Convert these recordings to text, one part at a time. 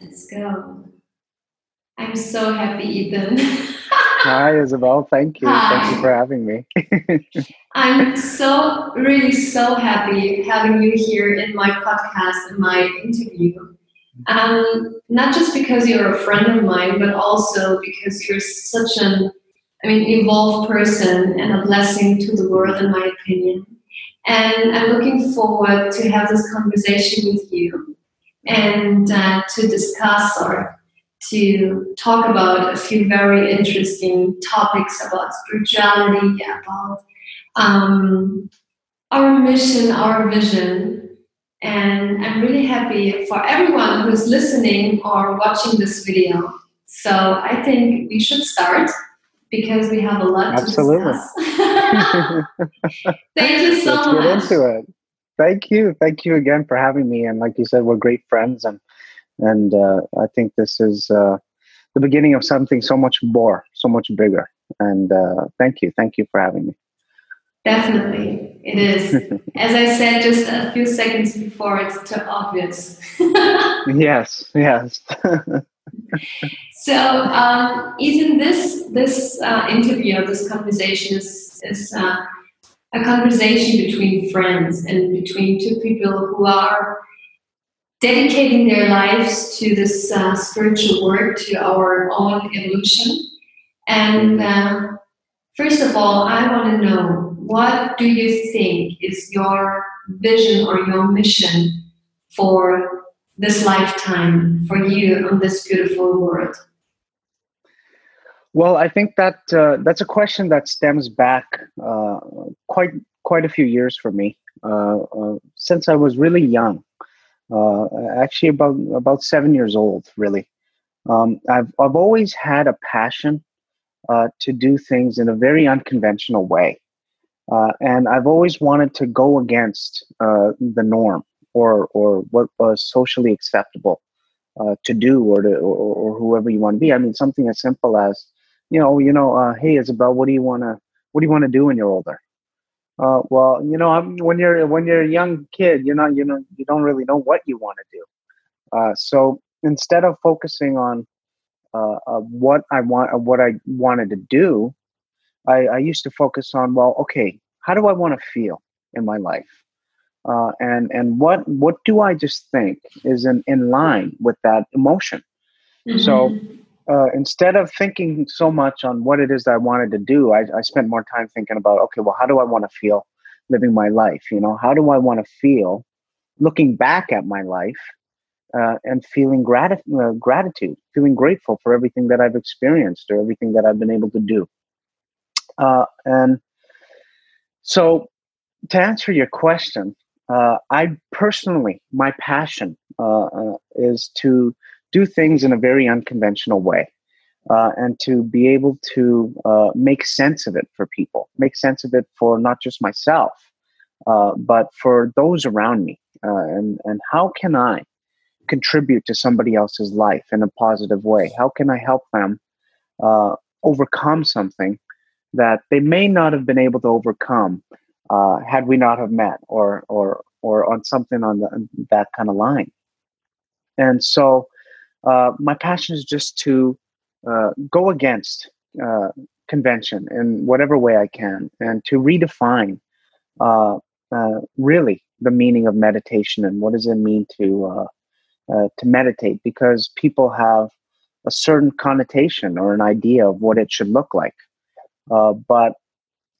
Let's go. I'm so happy, Ethan. Hi, Isabel. Thank you. Hi. Thank you for having me. I'm so, really so happy having you here in my podcast and my interview. Um, not just because you're a friend of mine, but also because you're such an, I mean, evolved person and a blessing to the world, in my opinion. And I'm looking forward to have this conversation with you and uh, to discuss or to talk about a few very interesting topics about spirituality, about um, our mission, our vision. And I'm really happy for everyone who's listening or watching this video. So I think we should start because we have a lot Absolutely. to discuss. Thank you so Let's much. get into it. Thank you. Thank you again for having me. And like you said, we're great friends, and and uh, I think this is uh, the beginning of something so much more, so much bigger. And uh, thank you. Thank you for having me. Definitely, it is. As I said just a few seconds before, it's too obvious. yes. Yes. so, um, Ethan, this this uh, interview, this conversation is is uh, a conversation between friends and between two people who are dedicating their lives to this uh, spiritual work, to our own evolution. And uh, first of all, I want to know what do you think is your vision or your mission for this lifetime for you on this beautiful world? Well, I think that uh, that's a question that stems back uh, quite quite a few years for me uh, uh since I was really young. Uh, actually, about about seven years old, really. Um, I've I've always had a passion uh, to do things in a very unconventional way, and I've always wanted to go against the norm or or what was socially acceptable to do, or to or, or whoever you want to be. I mean, something as simple as you know, you know, uh, hey Isabel, what do you want to, what do you want to do when you're older? Uh, well, you know, I'm, when you're when you're a young kid, you're not, you know, you don't really know what you want to do. Uh, so instead of focusing on uh, what I want, what I wanted to do, I, I used to focus on, well, okay, how do I want to feel in my life? Uh, and and what what do I just think is in, in line with that emotion? Mm-hmm. So uh, instead of thinking so much on what it is that I wanted to do, I, I spent more time thinking about, okay, well, how do I want to feel living my life? You know, how do I want to feel looking back at my life uh, and feeling grat- uh, gratitude, feeling grateful for everything that I've experienced or everything that I've been able to do. Uh, and so, to answer your question, uh, I personally, my passion uh, uh, is to do things in a very unconventional way uh, and to be able to uh, make sense of it for people, make sense of it for not just myself, uh, but for those around me. Uh, and, and how can I contribute to somebody else's life in a positive way? How can I help them uh, overcome something that they may not have been able to overcome uh, had we not have met or, or, or on something on, the, on that kind of line? And so, uh, my passion is just to uh, go against uh, convention in whatever way I can and to redefine uh, uh, really the meaning of meditation and what does it mean to to meditate because people have a certain connotation or an idea of what it should look like. but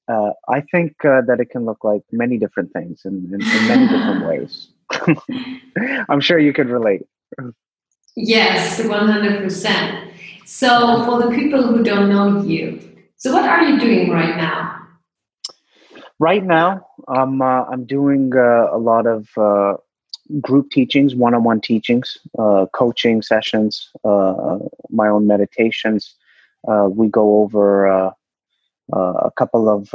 uh, I think uh, that it can look like many different things in, in, in many different ways. I'm sure you could relate. Yes, 100%. So, for the people who don't know you, so what are you doing right now? Right now, I'm, uh, I'm doing uh, a lot of uh, group teachings, one on one teachings, uh, coaching sessions, uh, my own meditations. Uh, we go over a couple of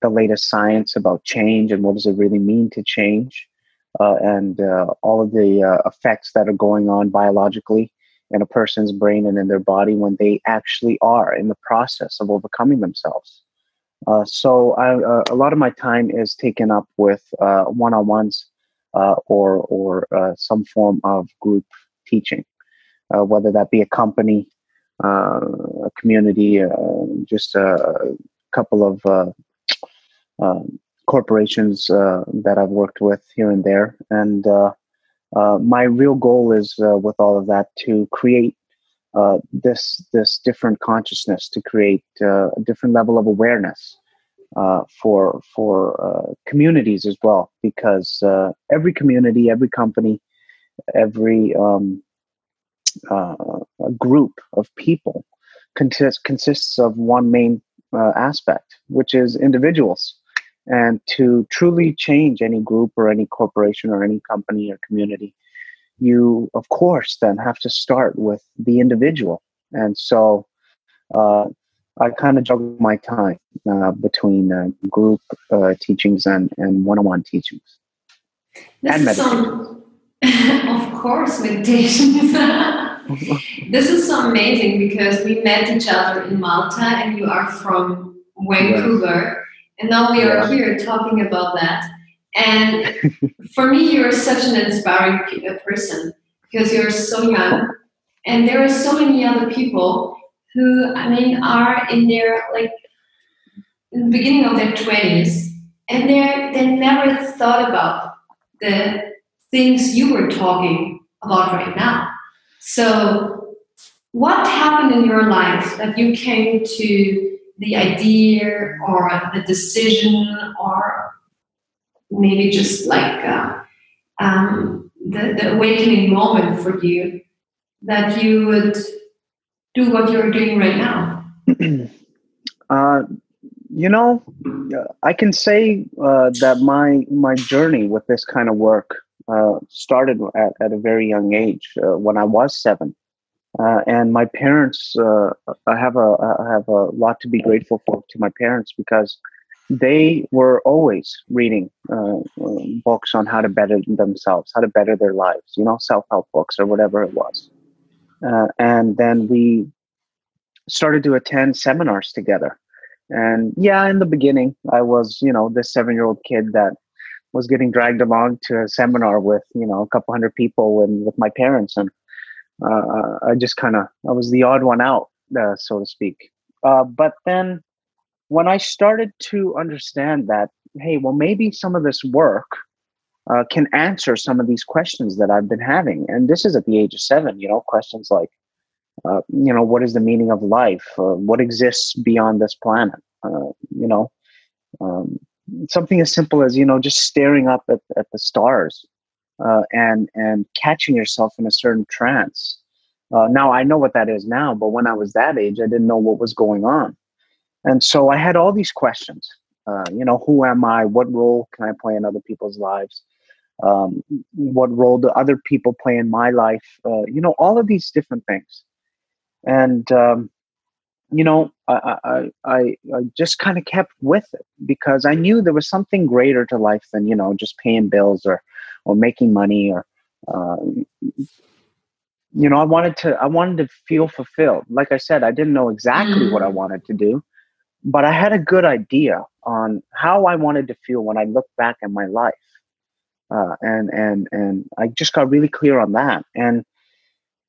the latest science about change and what does it really mean to change uh, and uh, all of the uh, effects that are going on biologically in a person's brain and in their body when they actually are in the process of overcoming themselves. Uh, so I, uh, a lot of my time is taken up with one-on-ones or or some form of group teaching. whether that be a company, a community, just a couple of um, corporations uh, that I've worked with here and there. And my real goal is with all of that to create uh, this this different consciousness to create uh, a different level of awareness uh, for for uh, communities as well because uh, every community every company every um, uh, group of people consists consists of one main aspect which is individuals and to truly change any group or any corporation or any company or community you of course then have to start with the individual. And so uh, i kind of juggle my time uh, between uh, group uh, teachings and, and one-on-one teachings. This and meditation. Of course meditation this is so amazing because we met each other in malta and you are from vancouver and now we are here talking about that. And for me, you're such an inspiring uh, person because you're so young, and there are so many other people who, I mean, are in their like in the beginning of their twenties, and they they never thought about the things you were talking about right now. So, what happened in your life that you came to the idea or the decision or maybe just like uh, um, the, the awakening moment for you that you would do what you're doing right now? uh, you know, I can say uh, that my my journey with this kind of work uh, started at, at a very young age uh, when I was seven. Uh, and my parents, uh, I have a I have a lot to be grateful for to my parents because they were always reading uh, books on how to better themselves, how to better their lives, you know, self help books or whatever it was. Uh, and then we started to attend seminars together. And yeah, in the beginning, I was, you know, this seven year old kid that was getting dragged along to a seminar with, you know, a couple hundred people and with my parents. And uh, I just kind of, I was the odd one out, uh, so to speak. Uh, but then when I started to understand that, hey, well, maybe some of this work uh, can answer some of these questions that I've been having. And this is at the age of seven, you know, questions like, uh, you know, what is the meaning of life? Uh, what exists beyond this planet? You know, um, something as simple as, you know, just staring up at, at the stars uh, and, and catching yourself in a certain trance. Uh, now I know what that is now, but when I was that age, I didn't know what was going on. And so I had all these questions. Uh, you know, who am I? What role can I play in other people's lives? Um, what role do other people play in my life? Uh, you know, all of these different things. And um, you know, I I, I, I just kind of kept with it because I knew there was something greater to life than you know just paying bills or or making money or uh, you know i wanted to i wanted to feel fulfilled like i said i didn't know exactly mm. what i mm. wanted to do but I had a good idea on how I wanted to feel when I looked back at my life. Uh, and and and I just got really clear on that. And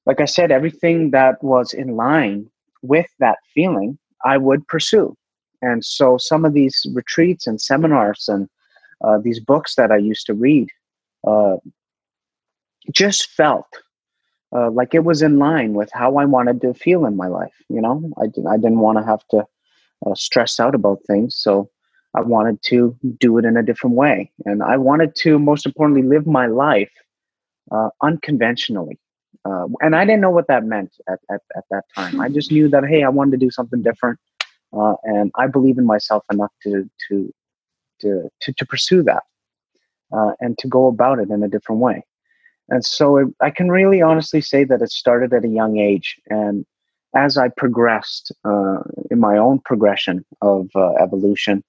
like I said, everything that was in line with that feeling, I would pursue. And so some of these retreats and seminars and uh, these books that I used to read uh, just felt uh, like it was in line with how I wanted to feel in my life. You know, I, did, I didn't want to have to uh, stressed out about things. So I wanted to do it in a different way. And I wanted to, most importantly, live my life uh, unconventionally. Uh, and I didn't know what that meant at, at, at, that time. I just knew that, hey, I wanted to do something different. Uh, and I believe in myself enough to, to, to, to, to pursue that uh, and to go about it in a different way. And so it, I can really honestly say that it started at a young age. And as I progressed uh, in my own progression of uh, evolution,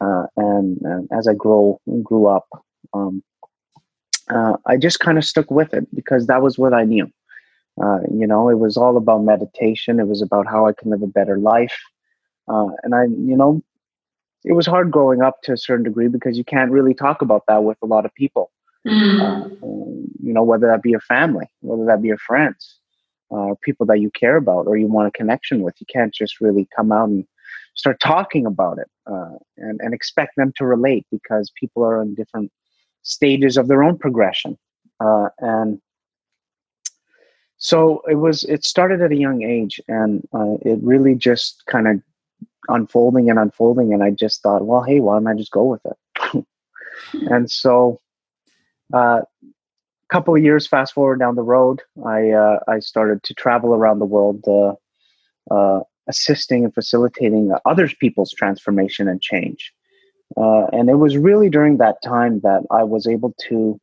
uh, and, and, as I grow grew up, um, uh, I just kind of stuck with it because that was what I knew. Uh, you know, it was all about meditation. It was about how I can live a better life, and I, you know, it was hard growing up to a certain degree because you can't really talk about that with a lot of people. Mm. you know, whether that be your family, whether that be your friends. uh, people that you care about or you want a connection with. You can't just really come out and start talking about it uh, and, and expect them to relate because people are in different stages of their own progression. Uh, and so it was, it started at a young age and uh, it really just kind of unfolding and unfolding. And I just thought, well, hey, why don't I just go with it? and so a uh, couple of years fast forward down the road, I, uh, I started to travel around the world uh, uh, assisting and facilitating other people's transformation and change. Uh, and it was really during that time that I was able to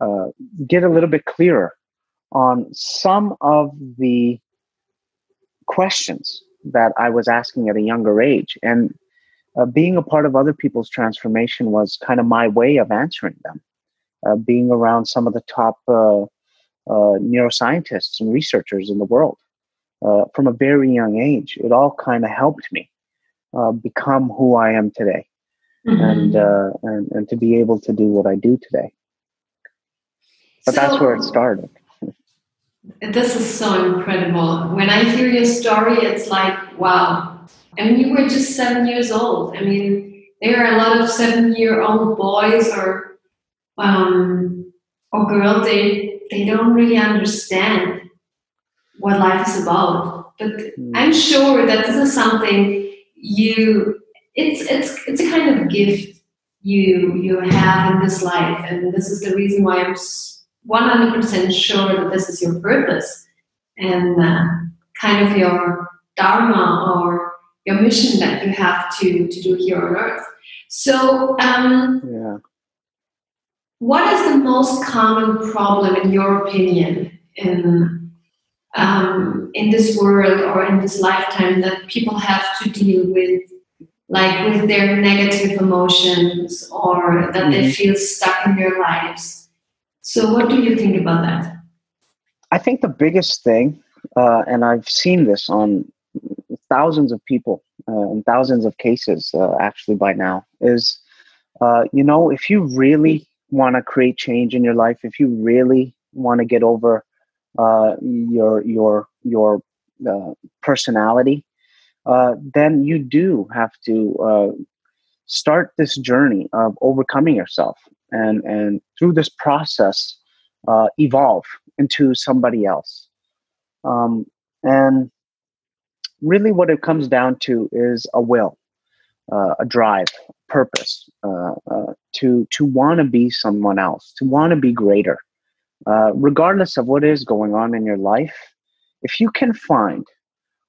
uh, get a little bit clearer on some of the questions that I was asking at a younger age. And uh, being a part of other people's transformation was kind of my way of answering them. Uh, being around some of the top uh, uh, neuroscientists and researchers in the world uh, from a very young age. It all kind of helped me uh, become who I am today, mm-hmm. and, uh, and and to be able to do what I do today. But so, that's where it started. This is so incredible. When I hear your story, it's like wow. I mean, you were just seven years old. I mean, there are a lot of seven-year-old boys or um, or girls. They they don't really understand what life is about. But mm. I'm sure that this is something you it's it's it's a kind of gift you you have in this life, and this is the reason why I'm 100% sure that this is your purpose and uh, kind of your dharma or your mission that you have to to do here on earth. So, um, yeah. what is the most common problem, in your opinion, in um, in this world or in this lifetime that people have to deal with like with their negative emotions or that mm-hmm. they feel stuck in their lives so what do you think about that? I think the biggest thing uh, and i've seen this on thousands of people uh, and thousands of cases uh, actually by now is uh, you know if you really want to create change in your life if you really want to get over uh, your your your uh, personality, then you do have to start this journey of overcoming yourself, and and through this process, uh, evolve into somebody else. Um, and really, what it comes down to is a will, uh, a drive, purpose to to want to be someone else, to want to be greater uh, regardless of what is going on in your life, if you can find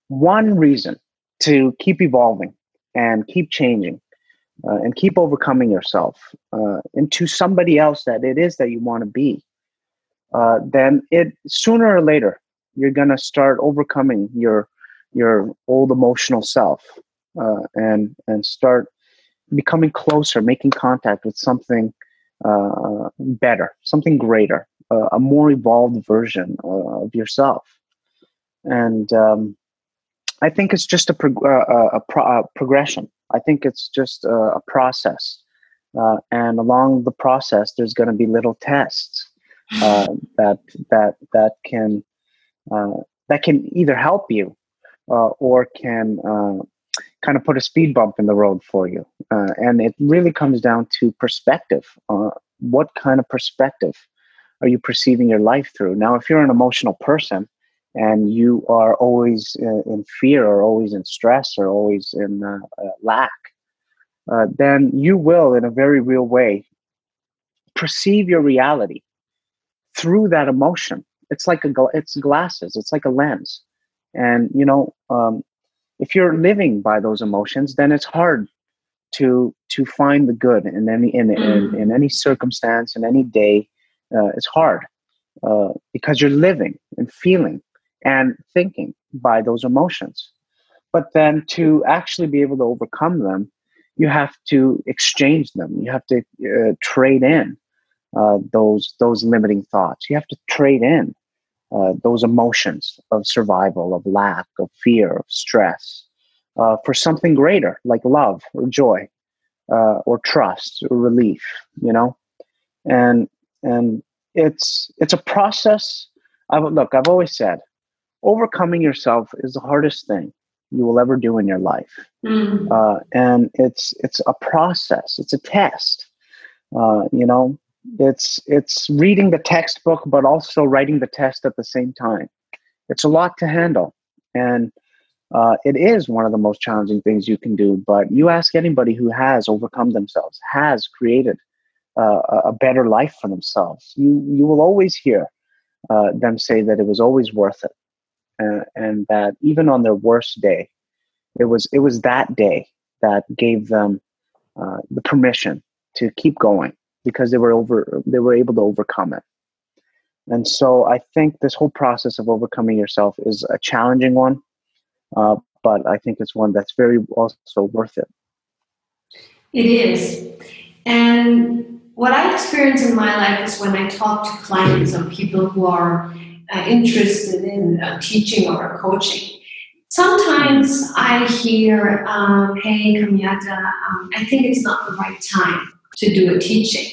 one reason to keep evolving and keep changing uh, and keep overcoming yourself uh, into somebody else that it is that you want to be, uh, then it sooner or later you're gonna start overcoming your your old emotional self uh, and and start becoming closer, making contact with something uh, better, something greater, uh, a more evolved version of yourself. And um, I think it's just a, prog- uh, a, pro- a, progression. I think it's just a, a process. Uh, and along the process, there's going to be little tests uh, that that that can that can either help you or can kind of put a speed bump in the road for you. Uh, and it really comes down to perspective. Uh, what kind of perspective are you perceiving your life through? Now, if you're an emotional person and you are always uh, in fear or always in stress or always in uh, uh, lack, uh, then you will, in a very real way, perceive your reality through that emotion. It's like a it's glasses. It's like a lens, and you know, um, if you're living by those emotions, then it's hard to to find the good in any in, mm. in, in any circumstance in any day uh, it's hard uh, because you're living and feeling and thinking by those emotions. But then to actually be able to overcome them, you have to exchange them. You have to uh, trade in uh, those those limiting thoughts. You have to trade in uh, those emotions of survival, of lack, of fear, of stress, uh, for something greater like love or joy, or trust or relief. You know, and and it's it's a process. I look. I've always said overcoming yourself is the hardest thing you will ever do in your life, Mm. uh, and it's it's a process. It's a test. Uh, you know, it's it's reading the textbook, but also writing the test at the same time. It's a lot to handle, and uh, it is one of the most challenging things you can do. But you ask anybody who has overcome themselves, has created uh, a a better life for themselves, you you will always hear uh, them say that it was always worth it, uh, and that even on their worst day, it was it was that day that gave them uh, the permission to keep going because they were over they were able to overcome it. And so I think this whole process of overcoming yourself is a challenging one, uh, but I think it's one that's very also worth it. It is. And what I experience in my life is when I talk to clients or people who are interested in uh, teaching or coaching. Sometimes I hear, um, hey, Kamiata, um, I think it's not the right time to do a teaching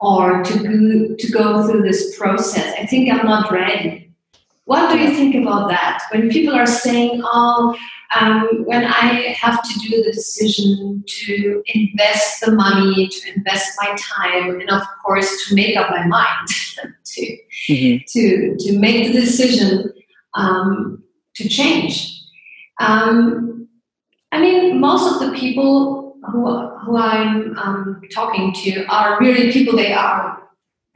or to go, to go through this process. I think I'm not ready. What do you think about that? When people are saying, oh, um, when I have to do the decision to invest the money, to invest my time, and of course to make up my mind to, Mhm. to, to make the decision um, to change. Um, I mean, most of the people who, who I'm um, talking to are really people they are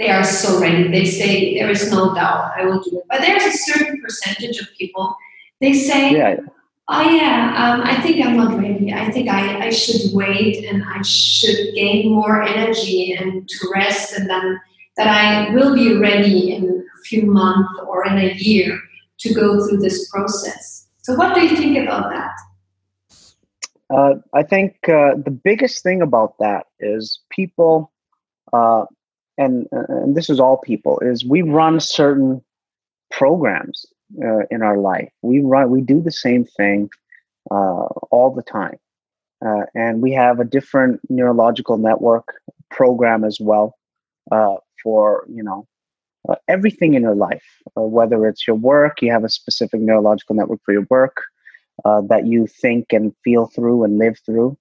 they are so ready. They say there is no doubt I will do it. But there's a certain percentage of people they say, Yeah, Oh yeah, um, I think I'm not ready. I think I, I should wait and I should gain more energy and to rest and then that I will be ready in a few months or in a year to go through this process. So what do you think about that? Uh, I think uh, the biggest thing about that is people, uh, and and this is all people, is we run certain programs uh, in our life. We run, we do the same thing uh, all the time, uh, and we have a different neurological network program as well uh, for you know uh, everything in your life. Uh, whether it's your work, you have a specific neurological network for your work uh, that you think and feel through and live through.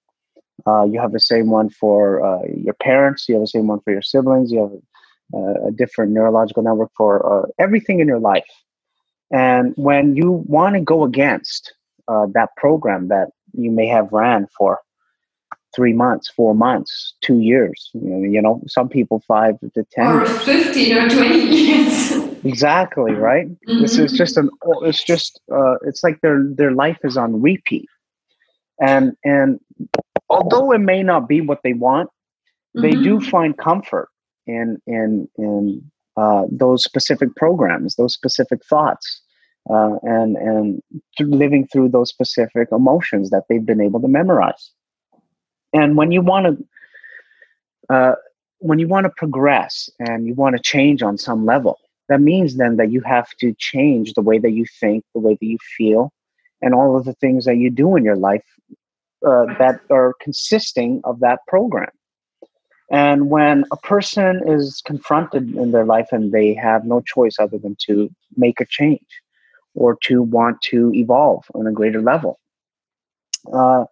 Uh, you have the same one for uh, your parents. You have the same one for your siblings. You have uh, a different neurological network for uh, everything in your life. And when you want to go against uh, that program that you may have ran for three months, four months, two years, you know, you know some people five to ten. Or years. 15 or 20 years. Exactly right. This is Mhm. just an. It's just. Uh, it's like their their life is on repeat, and and although it may not be what they want, they do Mhm. find comfort in in in uh, those specific programs, those specific thoughts, uh, and and through living through those specific emotions that they've been able to memorize. And when you want to. Uh, when you want to progress and you want to change on some level, that means then that you have to change the way that you think, the way that you feel, and all of the things that you do in your life uh, that are consisting of that program. And when a person is confronted in their life and they have no choice other than to make a change or to want to evolve on a greater level, uh,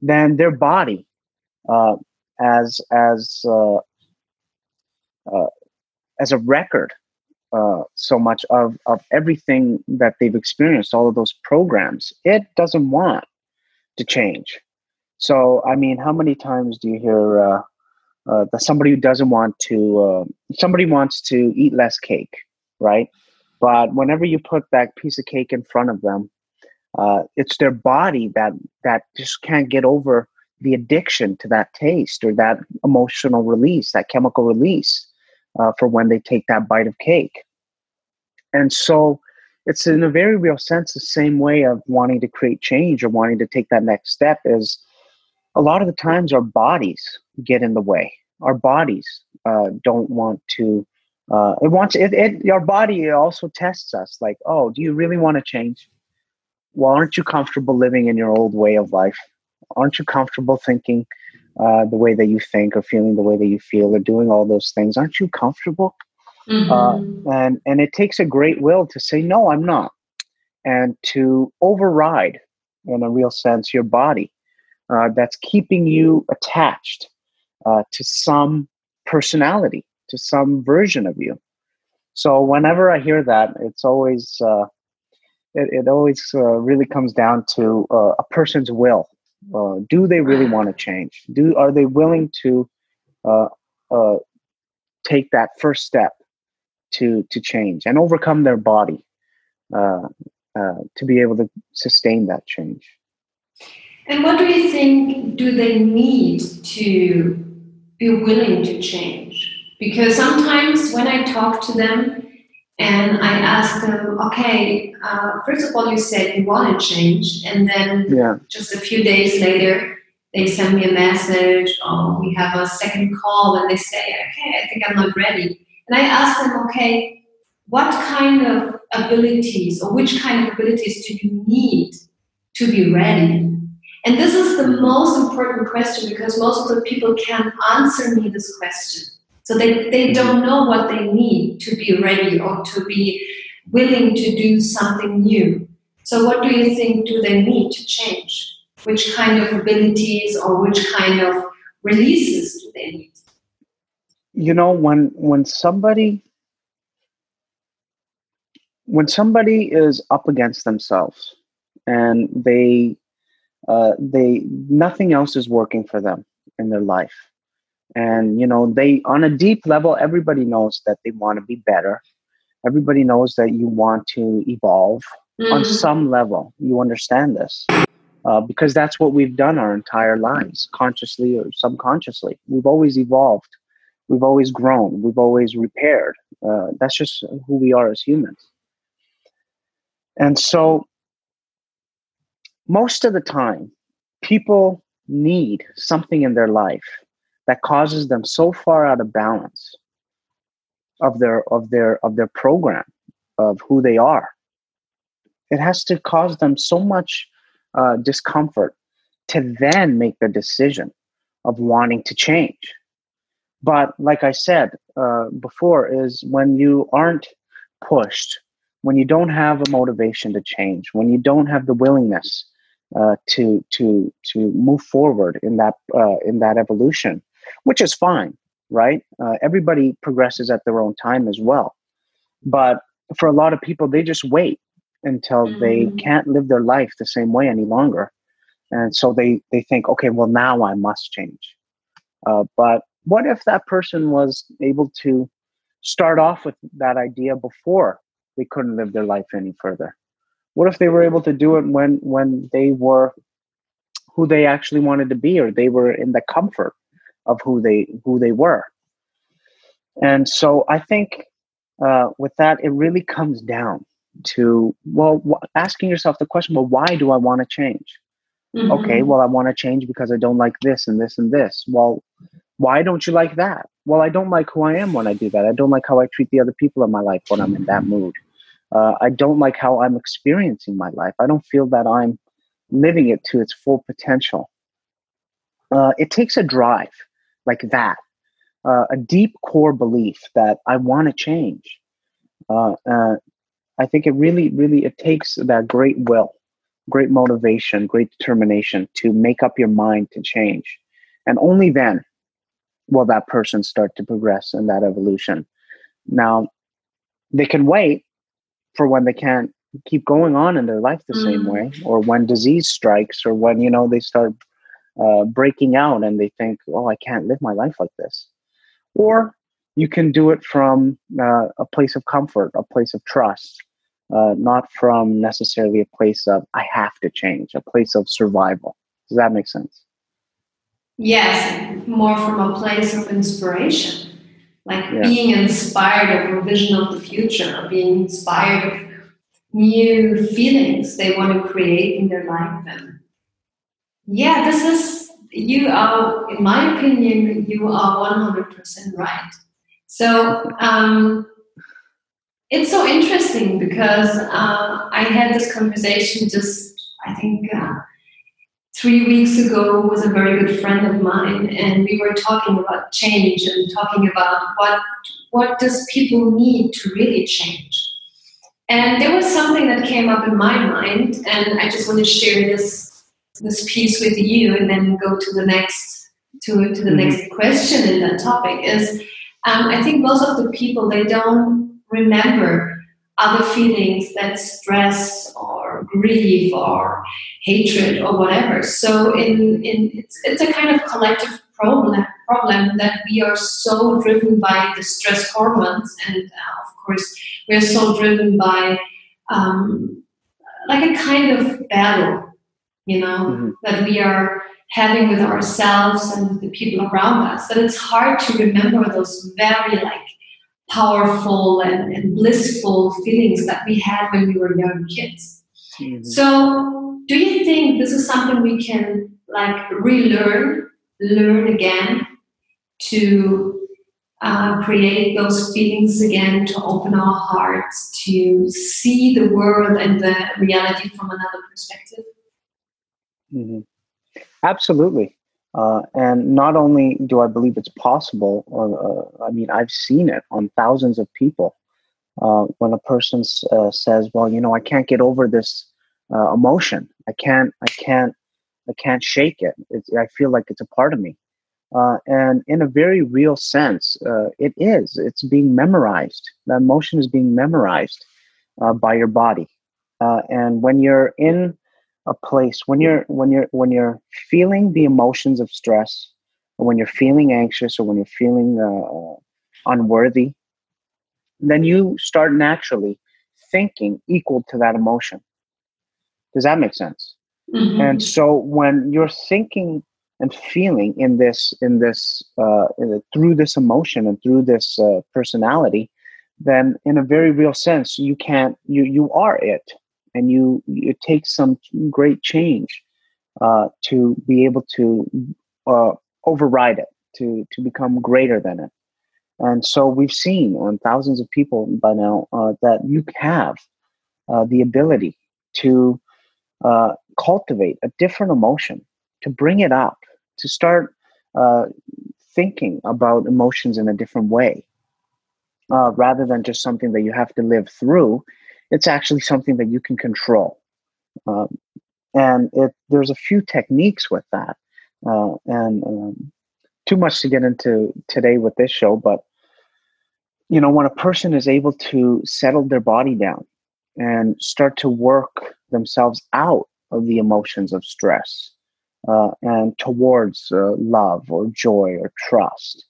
then their body, uh, as as uh, uh, as a record uh, so much of of everything that they've experienced, all of those programs, it doesn't want to change. So, I mean, how many times do you hear uh, uh, that somebody who doesn't want to, uh, somebody wants to eat less cake, right? But whenever you put that piece of cake in front of them, uh, it's their body that that just can't get over the addiction to that taste or that emotional release, that chemical release uh, for when they take that bite of cake. And so it's in a very real sense the same way of wanting to create change or wanting to take that next step is a lot of the times our bodies get in the way. Our bodies uh, don't want to. Uh, it wants it, it. Our body also tests us. Like, oh, do you really want to change? Well, aren't you comfortable living in your old way of life? Aren't you comfortable thinking uh, the way that you think, or feeling the way that you feel, or doing all those things? Aren't you comfortable? Mhm. and and it takes a great will to say no i'm not and to override, in a real sense, your body uh, that's keeping you attached uh, to some personality, to some version of you. So whenever I hear that, it's always uh, it, it always uh, really comes down to uh, a person's will. Uh, do they really want to change? Do are they willing to take that first step to to change and overcome their body to be able to sustain that change? And what do you think do they need to be willing to change? Because sometimes when I talk to them and I ask them, okay, uh, first of all, you said you want to change, and then yeah. just a few days later, they send me a message, or we have a second call, and they say, okay, I think I'm not ready. And I ask them, okay, what kind of abilities or which kind of abilities do you need to be ready? And this is the most important question because most of the people can't answer me this question. So they, they mm-hmm. don't know what they need to be ready or to be willing to do something new. So what do you think do they need to change? Which kind of abilities or which kind of releases do they need? You know, when when somebody when somebody is up against themselves and they uh, they nothing else is working for them in their life. And you know they on a deep level everybody knows that they want to be better. Everybody knows that you want to evolve mm-hmm. on some level. You understand this uh, because that's what we've done our entire lives consciously or subconsciously. We've always evolved. We've always grown. We've always repaired. Uh, that's just who we are as humans. And so most of the time, people need something in their life that causes them so far out of balance of their of their of their program of who they are. It has to cause them so much uh, discomfort to then make the decision of wanting to change. But like i said uh, before is when you aren't pushed when you don't have a motivation to change when you don't have the willingness uh, to to to move forward in that uh, in that evolution, which is fine, right? Uh, everybody progresses at their own time as well, but for a lot of people, they just wait until mm-hmm. they can't live their life the same way any longer, and so they they think, okay, well now I must change. Uh, but what if that person was able to start off with that idea before they couldn't live their life any further? What if they were able to do it when when they were who they actually wanted to be or they were in the comfort of who they who they were? And so i think uh, with that it really comes down to well asking yourself the question well why do i want to change? Mm-hmm. okay well i want to change because i don't like this and this and this. Well why don't you like that? Well i don't like who i am when i do that. I don't like how i treat the other people in my life when i'm in that mood uh, I don't like how I'm experiencing my life. I don't feel that I'm living it to its full potential. Uh, it takes a drive like that, uh, a deep core belief that I want to change. Uh, uh, I think it really, really, it takes that great will, great motivation, great determination to make up your mind to change, and only then will that person start to progress in that evolution. Now, they can wait for when they can't keep going on in their life the mm. same way or when disease strikes or when you know they start uh, breaking out and they think oh i can't live my life like this. Or you can do it from uh, a place of comfort a place of trust uh, not from necessarily a place of i have to change a place of survival. Does that make sense? Yes more from a place of inspiration like yeah. being inspired of a vision of the future, or being inspired of new feelings they want to create in their life. And yeah, this is, you are, in my opinion, you are 100% right. So, um, it's so interesting because uh, I had this conversation just, I think, uh, three weeks ago was a very good friend of mine, and we were talking about change and talking about what what does people need to really change. And there was something that came up in my mind, and I just want to share this this piece with you, and then go to the next to to the mm-hmm. next question in that topic. Is um, I think most of the people they don't remember other feelings that stress or grief or hatred or whatever. So in, in it's, it's a kind of collective problem problem that we are so driven by the stress hormones and uh, of course we are so driven by um, like a kind of battle you know mm-hmm. that we are having with ourselves and the people around us that it's hard to remember those very like powerful and, and blissful feelings that we had when we were young kids. Mm-hmm. So, do you think this is something we can like relearn, learn again to uh, create those feelings again, to open our hearts, to see the world and the reality from another perspective? Mm-hmm. Absolutely. Uh, and not only do I believe it's possible, uh, I mean, I've seen it on thousands of people. Uh, when a person uh, says, "Well, you know, I can't get over this uh, emotion. I can't, I can't, I can't shake it. It's, I feel like it's a part of me." Uh, and in a very real sense, it is. It's being memorized. That emotion is being memorized by your body. and when you're in a place when you're when you're when you're feeling the emotions of stress or when you're feeling anxious or when you're feeling uh, unworthy then you start naturally thinking equal to that emotion. Does that make sense? Mm-hmm. and so when you're thinking and feeling in this in this uh, in through this emotion and through this uh, personality then in a very real sense you can't you you are it. And you it takes some great change uh, to be able to uh, override it to to become greater than it and so we've seen on thousands of people by now uh, that you have uh, the ability to uh, cultivate a different emotion to bring it up to start uh, thinking about emotions in a different way rather than just something that you have to live through it's actually something that you can control. Um, and it, there's a few techniques with that. Uh, and um, too much to get into today with this show, but you know, when a person is able to settle their body down and start to work themselves out of the emotions of stress uh, and towards uh, love or joy or trust,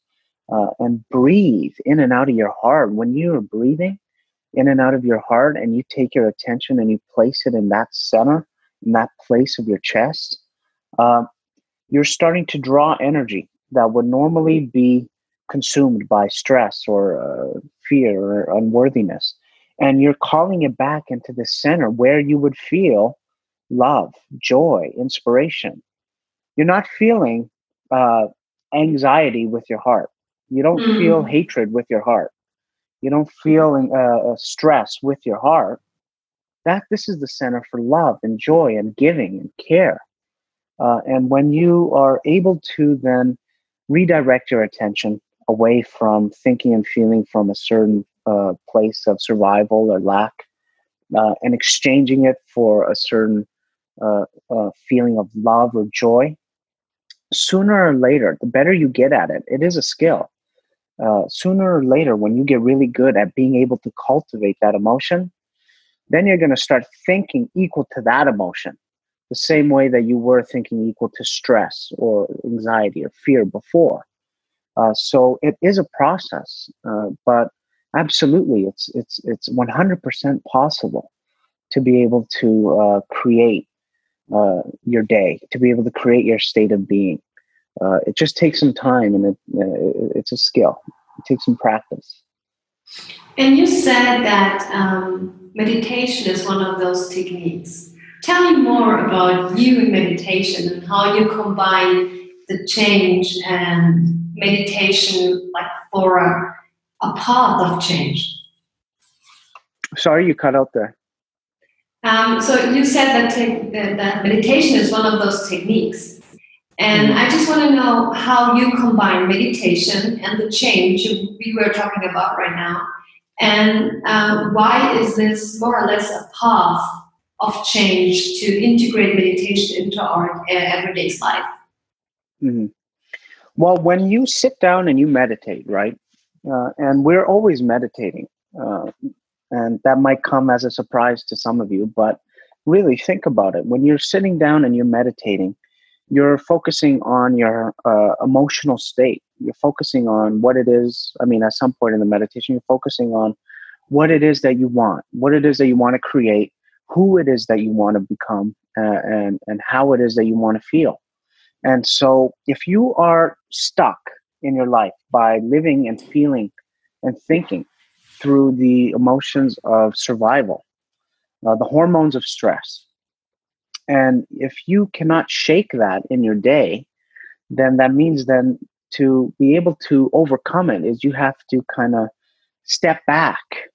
uh, and breathe in and out of your heart. When you're breathing, in and out of your heart and you take your attention and you place it in that center, in that place of your chest, uh, you're starting to draw energy that would normally be consumed by stress or uh, fear or unworthiness. And you're calling it back into the center where you would feel love, joy, inspiration. You're not feeling uh, anxiety with your heart. You don't mm. feel hatred with your heart you don't feel uh, stress with your heart that this is the center for love and joy and giving and care uh, and when you are able to then redirect your attention away from thinking and feeling from a certain uh, place of survival or lack uh, and exchanging it for a certain uh, uh, feeling of love or joy. Sooner or later the better you get at it it is a skill. Uh, sooner or later, when you get really good at being able to cultivate that emotion, then you're going to start thinking equal to that emotion, the same way that you were thinking equal to stress or anxiety or fear before. Uh, so it is a process, uh, but absolutely, it's it's it's 100% possible to be able to uh, create uh, your day, to be able to create your state of being uh, it just takes some time and it, uh, it's a skill. It takes some practice. And you said that um, meditation is one of those techniques. Tell me more about you and meditation and how you combine the change and meditation like for a, a path of change. Sorry, you cut out there. Um, so you said that, te- that meditation is one of those techniques. And I just want to know how you combine meditation and the change we were talking about right now And um, why is this more or less a path of change to integrate meditation into our uh, everyday life? Mm-hmm. Well, when you sit down and you meditate, right? Uh, and we're always meditating. Uh, and that might come as a surprise to some of you, but really think about it. When you're sitting down and you're meditating, you're focusing on your uh, emotional state. You're focusing on what it is. I mean, at some point in the meditation, you're focusing on what it is that you want, what it is that you want to create, who it is that you want to become, uh, and and how it is that you want to feel. And so, if you are stuck in your life by living and feeling and thinking through the emotions of survival, uh, the hormones of stress. And if you cannot shake that in your day, then that means then to be able to overcome it is you have to kind of step back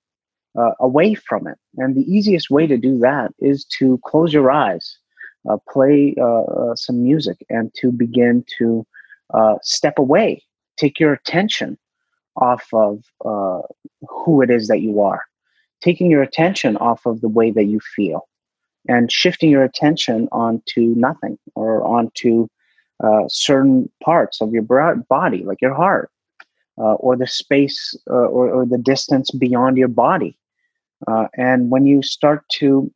uh, away from it. And the easiest way to do that is to close your eyes, uh, play uh, uh some music, and to begin to uh, step away, take your attention off of uh, who it is that you are, taking your attention off of the way that you feel, and shifting your attention onto nothing or onto certain parts of your body, like your heart, uh, or the space uh, or, or, the distance beyond your body. Uh, and when you start to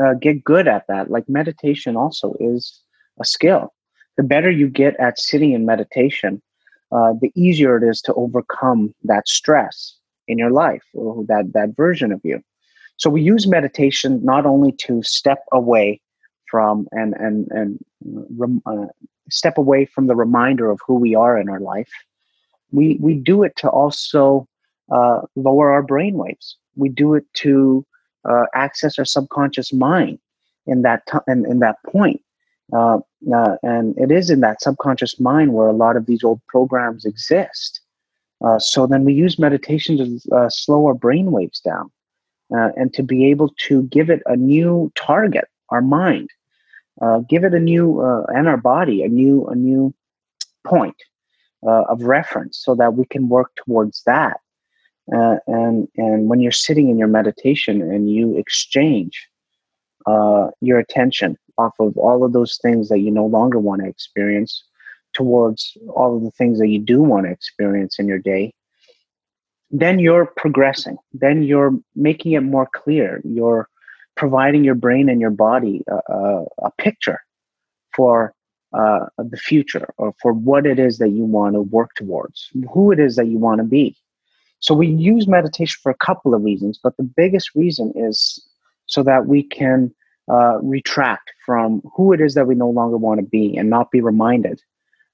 uh, get good at that, like meditation also is a skill. The better you get at sitting in meditation, uh, the easier it is to overcome that stress in your life or that that version of you. So we use meditation not only to step away from and and and uh, step away from the reminder of who we are in our life. We we do it to also uh, lower our brain waves. We do it to uh, access our subconscious mind in that t- in, in that point uh, uh, and it is in that subconscious mind where a lot of these old programs exist. Uh, so then we use meditation to uh, slow our brain waves down uh, and to be able to give it a new target, our mind, give it a new, and our body, a new, a new point of reference so that we can work towards that. And, and when you're sitting in your meditation and you exchange your attention off of all of those things that you no longer want to experience towards all of the things that you do want to experience in your day, then you're progressing. Then you're making it more clear. You're providing your brain and your body a, a, a picture for uh, the future or for what it is that you want to work towards, who it is that you want to be. So we use meditation for a couple of reasons, but the biggest reason is so that we can uh, retract from who it is that we no longer want to be and not be reminded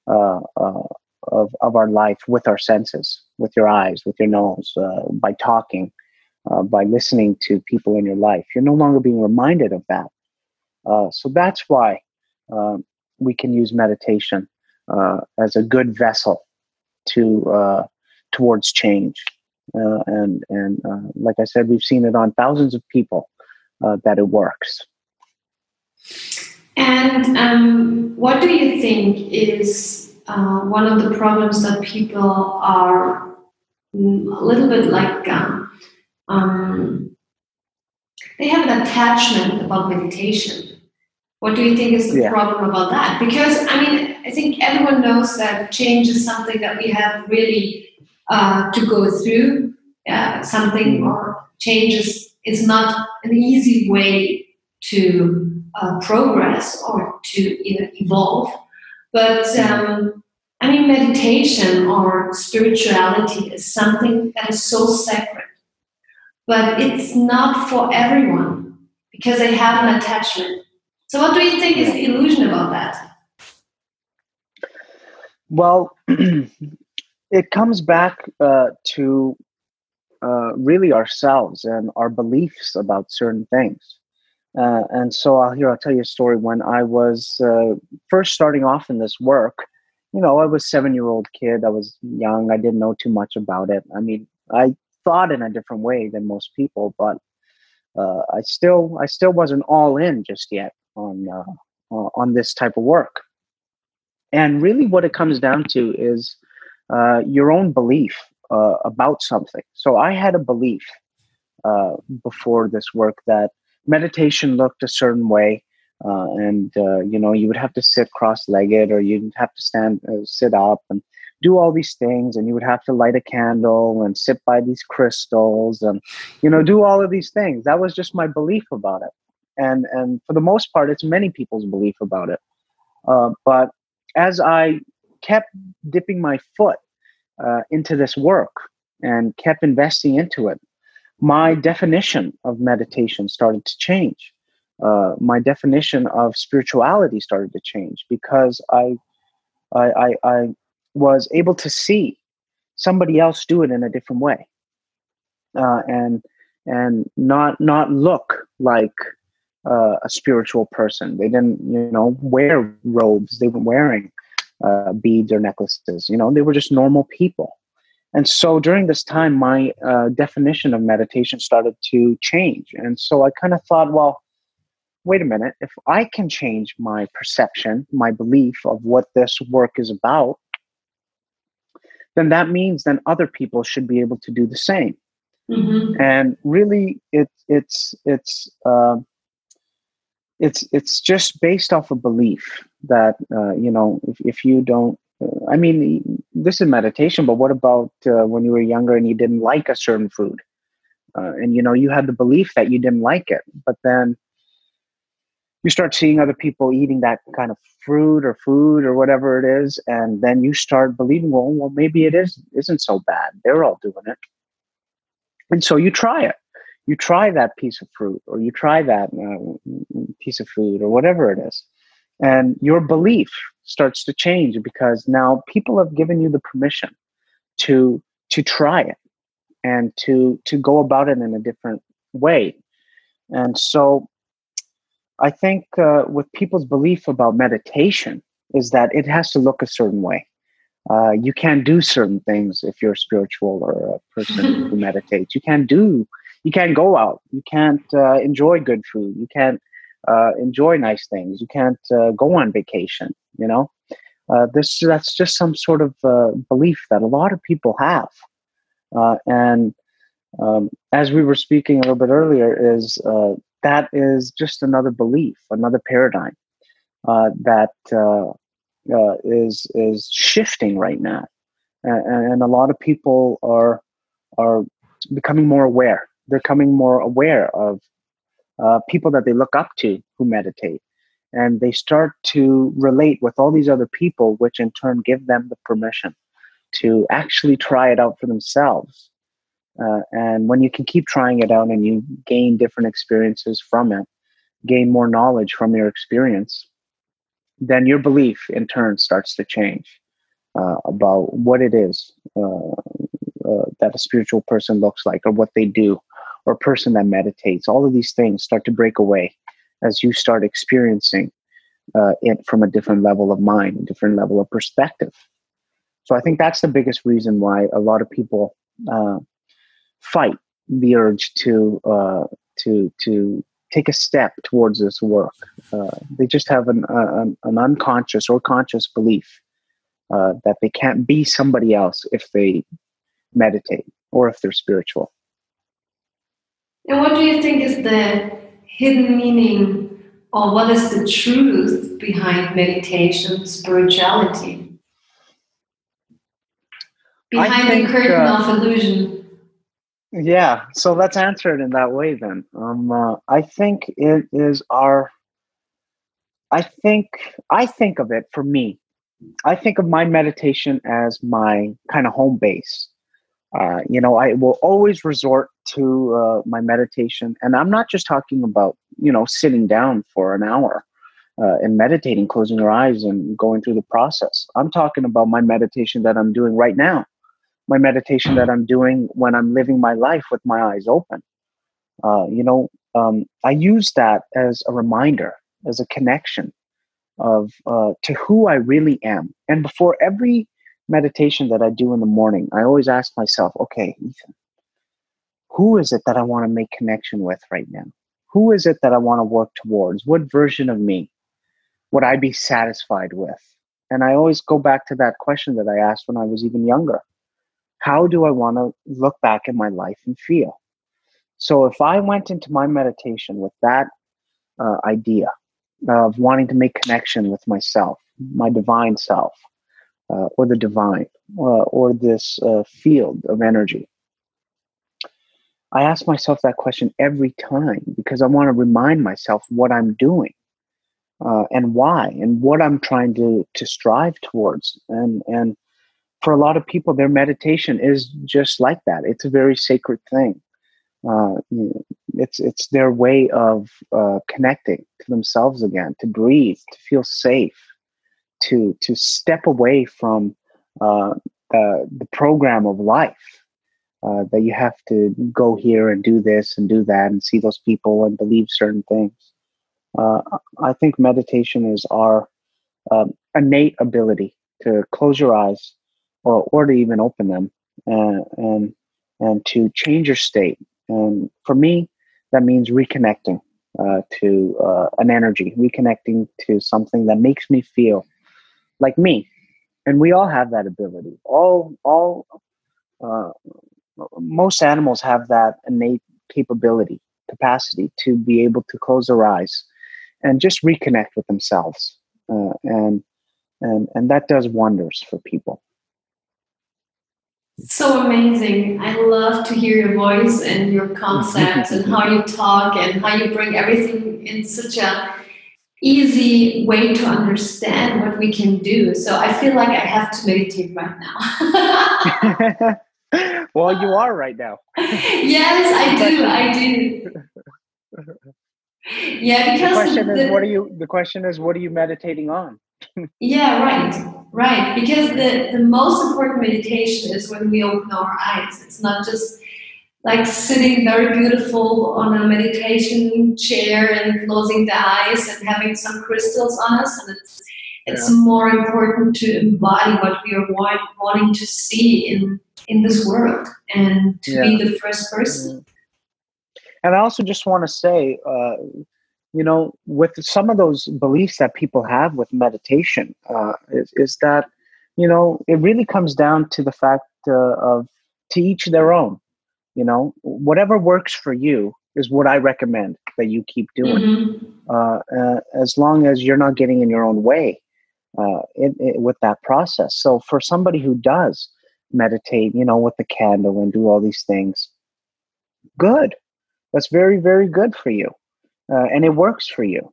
uh, uh, of, of our life with our senses, with your eyes, with your nose, uh, by talking, uh, by listening to people in your life. You're no longer being reminded of that. Uh, so that's why um, we can use meditation as a good vessel to towards change. And and like I said, we've seen it on thousands of people that it works. And um, what do you think is uh, one of the problems that people are mm, a little bit like um, um, they have an attachment about meditation? What do you think is the yeah. problem about that? Because I mean, I think everyone knows that change is something that we have really uh, to go through. Uh, something or changes is, not an easy way to uh, progress or to evolve. But um, I mean, meditation or spirituality is something that is so sacred, but it's not for everyone because they have an attachment. So, what do you think is the illusion about that? Well, it comes back uh, to uh, really ourselves and our beliefs about certain things. Uh, and so I'll here I'll tell you a story. When I was uh, first starting off in this work, you know, I was seven year old kid. I was young. I didn't know too much about it. I mean, I thought in a different way than most people, but uh, I still I still wasn't all in just yet on uh, on this type of work. And really, what it comes down to is uh, your own belief uh, about something. So I had a belief uh, before this work that meditation looked a certain way, uh, and uh, you know you would have to sit cross-legged, or you'd have to stand, sit up, and do all these things, and you would have to light a candle and sit by these crystals, and you know do all of these things. That was just my belief about it, and and for the most part, it's many people's belief about it. But as I kept dipping my foot uh, into this work and kept investing into it, my definition of meditation started to change. Uh, my definition of spirituality started to change because I, I, I, I was able to see somebody else do it in a different way, uh, and and not not look like uh, a spiritual person. They didn't, you know, wear robes. They were wearing uh, beads or necklaces. You know, they were just normal people. And so during this time, my uh, definition of meditation started to change. And so I kind of thought, well, wait a minute, if I can change my perception, my belief of what this work is about, then that means then other people should be able to do the same. Mm-hmm. And really, it, it's it's uh, it's it's just based off a belief that uh, you know if, if you don't uh, i mean this is meditation but what about uh, when you were younger and you didn't like a certain food? Uh, and you know you had the belief that you didn't like it but then you start seeing other people eating that kind of fruit or food or whatever it is and then you start believing well well maybe it is isn't so bad. They're all doing it. And so you try it you try that piece of fruit or you try that uh, piece of food or whatever it is and your belief starts to change because now people have given you the permission to to try it and to to go about it in a different way. And so i think uh, with people's belief about meditation is that it has to look a certain way. Uh, you can't do certain things if you're spiritual or a person who meditates. You can't do you can't go out you can't uh, enjoy good food you can't uh, enjoy nice things. You can't uh, go on vacation. You know, uh, this that's just some sort of uh, belief that a lot of people have. Uh, and um, as we were speaking a little bit earlier, is that is just another belief, another paradigm that is is shifting right now, and, and a lot of people are are becoming more aware. They're becoming more aware of uh, people that they look up to who meditate. And they start to relate with all these other people, which in turn give them the permission to actually try it out for themselves. Uh, and when you can keep trying it out and you gain different experiences from it, gain more knowledge from your experience, then your belief in turn starts to change uh, about what it is uh, uh that a spiritual person looks like or what they do or person that meditates. All of these things start to break away as you start experiencing uh, it from a different level of mind, a different level of perspective. So I think that's the biggest reason why a lot of people uh, fight the urge to uh, to to take a step towards this work. Uh, they just have an, uh, an, an unconscious or conscious belief uh, that they can't be somebody else if they meditate or if they're spiritual. And what do you think is the hidden meaning or what is the truth behind meditation, spirituality? Behind think, the curtain uh, of illusion. Yeah, so let's answer it in that way then. Um, uh, I think it is our. I think I think of it for me. I think of my meditation as my kind of home base. Uh, you know, I will always resort to uh, my meditation, and I'm not just talking about you know sitting down for an hour uh, and meditating, closing your eyes and going through the process. I'm talking about my meditation that I'm doing right now, my meditation that I'm doing when I'm living my life with my eyes open. Uh, you know, um, I use that as a reminder, as a connection of uh, to who I really am, and before every meditation that I do in the morning, I always ask myself, okay, Ethan, who is it that I want to make connection with right now? Who is it that I want to work towards? What version of me would I be satisfied with? And I always go back to that question that I asked when I was even younger. how do I want to look back in my life and feel? So if I went into my meditation with that uh, idea of wanting to make connection with myself, my divine self, uh, or the divine, uh, or this uh, field of energy, I ask myself that question every time because I want to remind myself what I'm doing uh, and why and what I'm trying to to strive towards. And and for a lot of people, their meditation is just like that. It's a very sacred thing. Uh, it's it's their way of uh, connecting to themselves again, to breathe, to feel safe, to to step away from uh, the the program of life. Uh, that you have to go here and do this and do that and see those people and believe certain things. Uh, I think meditation is our um, innate ability to close your eyes or, or to even open them and, and, and to change your state. And for me, that means reconnecting uh, to uh, an energy, reconnecting to something that makes me feel like me. And we all have that ability. All, all, uh, most animals have that innate capability, capacity to be able to close their eyes and just reconnect with themselves. Uh, and and and that does wonders for people. So amazing! I love to hear your voice and your concepts and how you talk and how you bring everything in such a easy way to understand what we can do. So I feel like I have to meditate right now. well, you are right now. yes, I do. I do. Yeah, because the question the, is, what are you? The question is, what are you meditating on? yeah, right, right. Because the the most important meditation is when we open our eyes. It's not just like sitting very beautiful on a meditation chair and closing the eyes and having some crystals on us and it's it's yeah. more important to embody what we are want, wanting to see in in this world and to yeah. be the first person mm-hmm. And I also just want to say, uh, you know, with some of those beliefs that people have with meditation, uh, is, is, that, you know, it really comes down to the fact uh, of to each their own. You know, whatever works for you is what I recommend that you keep doing, mm-hmm. Uh, uh, as long as you're not getting in your own way uh, with that process. So for somebody who does meditate, you know, with the candle and do all these things, good. That's very very good for you. Uh, and it works for you.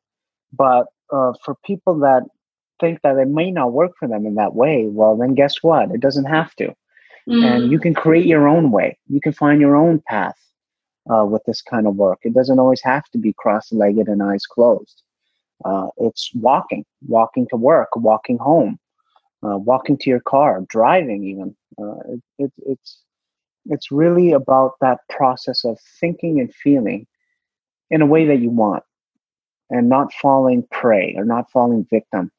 But uh, for people that think that it may not work for them in that way well then guess what? It doesn't have to mm. and you can create your own way. You can find your own path uh, with this kind of work. It doesn't always have to be cross-legged and eyes closed. Uh, it's walking walking to work walking home uh, walking to your car driving even. Uh, it, it, it's it's really about that process of thinking and feeling in a way that you want and not falling prey or not falling victim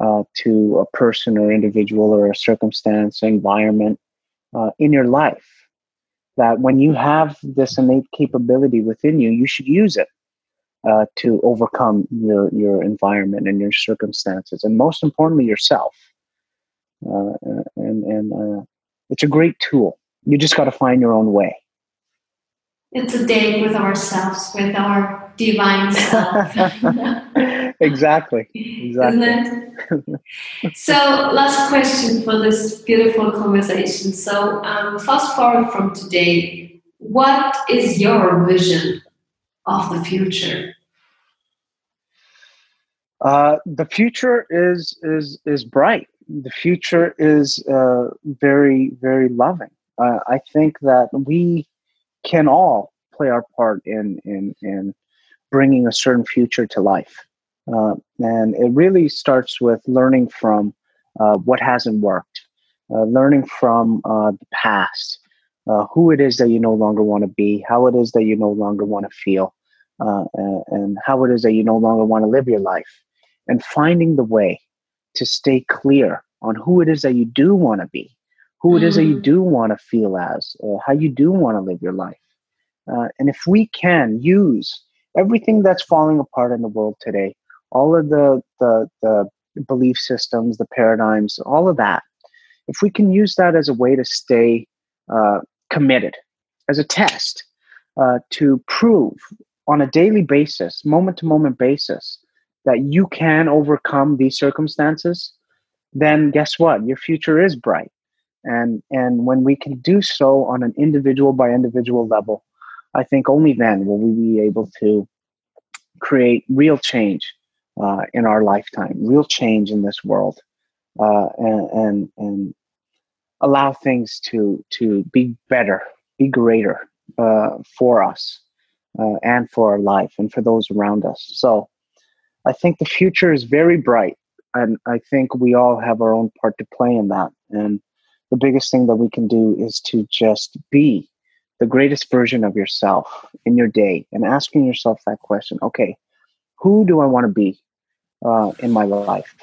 uh, to a person or individual or a circumstance environment uh, in your life. That when you have this innate capability within you, you should use it uh, to overcome your, your environment and your circumstances, and most importantly, yourself. Uh, and and uh, it's a great tool you just got to find your own way. It's a date with ourselves, with our divine self. exactly. Exactly. so, last question for this beautiful conversation. So, um, fast forward from today, what is your vision of the future? Uh, the future is is is bright. The future is uh, very very loving uh, I think that we can all play our part in in in bringing a certain future to life, uh, and it really starts with learning from uh, what hasn't worked, uh, learning from uh, the past, uh, who it is that you no longer want to be, how it is that you no longer want to feel, and, and how it is that you no longer want to live your life, and finding the way to stay clear on who it is that you do want to be who it is that you mm. do want to feel as, uh, how you do want to live your life. Uh, and if we can use everything that's falling apart in the world today, all of the, the, the belief systems, the paradigms, all of that, if we can use that as a way to stay uh, committed as a test uh, to prove on a daily basis, moment to moment basis, that you can overcome these circumstances, then guess what? Your future is bright. And, and when we can do so on an individual by individual level, I think only then will we be able to create real change uh, in our lifetime, real change in this world, uh, and, and, and allow things to to be better, be greater uh, for us uh, and for our life and for those around us. So, I think the future is very bright, and I think we all have our own part to play in that. And the biggest thing that we can do is to just be the greatest version of yourself in your day and asking yourself that question okay who do i want to be uh, in my life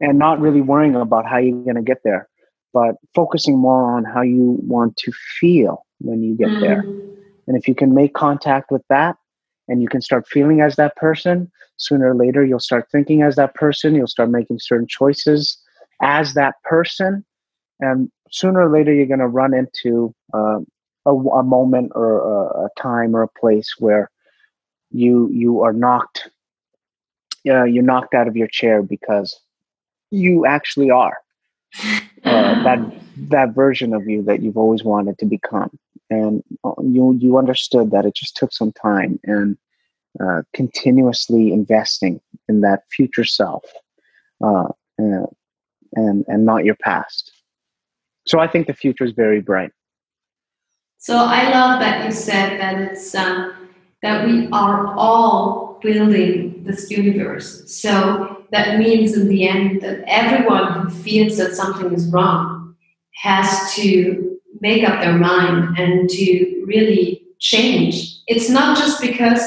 and not really worrying about how you're going to get there but focusing more on how you want to feel when you get mm. there and if you can make contact with that and you can start feeling as that person sooner or later you'll start thinking as that person you'll start making certain choices as that person and sooner or later you're going to run into uh, a, a moment or a, a, time or a place where you you are knocked uh, you're knocked out of your chair because you actually are uh, that that version of you that you've always wanted to become. And uh, you you understood that it just took some time and uh, continuously investing in that future self uh, and, and and not your past. So i think the future is very bright. So I love that you said that it's um, that we are all building this universe. So that means in the end that everyone who feels that something is wrong has to make up their mind and to really change. It's not just because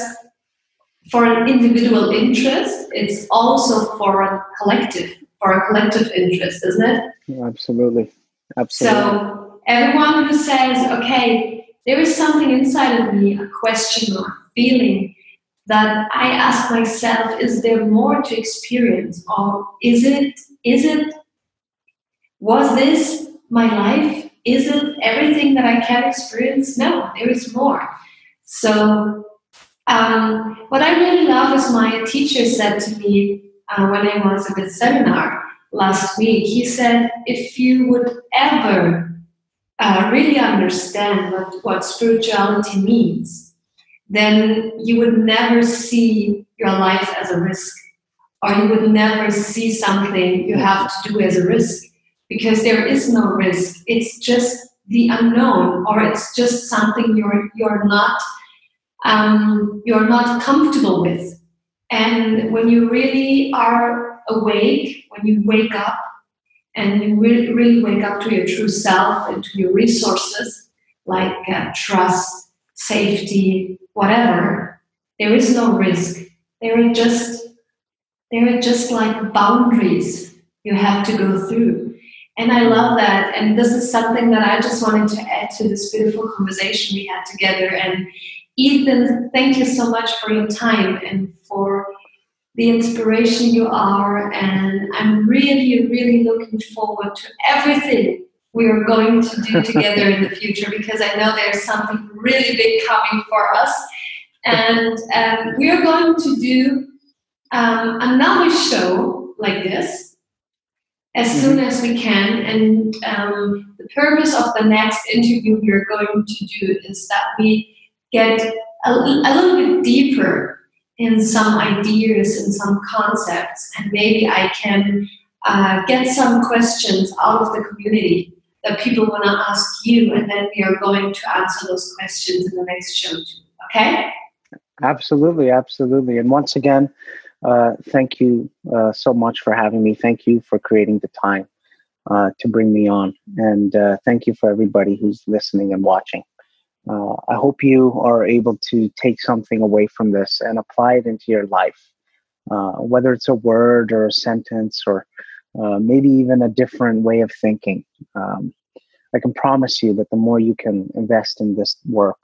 for an individual interest, it's also for a collective, for a collective interest, isn't it? Yeah, absolutely. Absolutely. So Everyone who says, okay, there is something inside of me, a question a feeling that I ask myself, is there more to experience? Or is it, is it, was this my life? Is it everything that I can experience? No, there is more. So, um, what I really love is my teacher said to me uh, when I was at the seminar last week. He said, if you would ever uh, really understand what, what spirituality means, then you would never see your life as a risk, or you would never see something you have to do as a risk, because there is no risk. It's just the unknown, or it's just something you're you're not um, you're not comfortable with. And when you really are awake, when you wake up, and you really, really wake up to your true self and to your resources like uh, trust, safety, whatever, there is no risk. There are just there are just like boundaries you have to go through. And I love that. And this is something that I just wanted to add to this beautiful conversation we had together. And Ethan, thank you so much for your time and for the inspiration you are. And I'm really, really looking forward to everything we are going to do together in the future because I know there's something really big coming for us. And um, we are going to do um, another show like this as mm-hmm. soon as we can. And um, the purpose of the next interview we are going to do is that we get a, a little bit deeper in some ideas and some concepts, and maybe I can uh, get some questions out of the community that people want to ask you, and then we are going to answer those questions in the next show too. Okay? Absolutely, absolutely. And once again, uh, thank you uh, so much for having me. Thank you for creating the time uh, to bring me on, and uh, thank you for everybody who's listening and watching. Uh, I hope you are able to take something away from this and apply it into your life, uh, whether it's a word or a sentence or maybe even a different way of thinking. Um, I can promise you that the more you can invest in this work,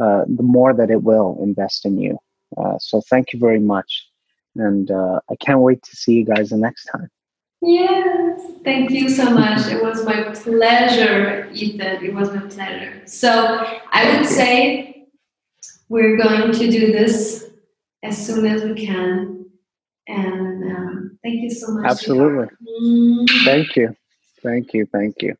uh, the more that it will invest in you. Uh, so thank you very much. And uh, I can't wait to see you guys the next time. Yes, thank you so much. It was my pleasure, Ethan. It was my pleasure. So I would say we're going to do this as soon as we can. And um, thank you so much. Absolutely. Mm. Thank you. Thank you. Thank you.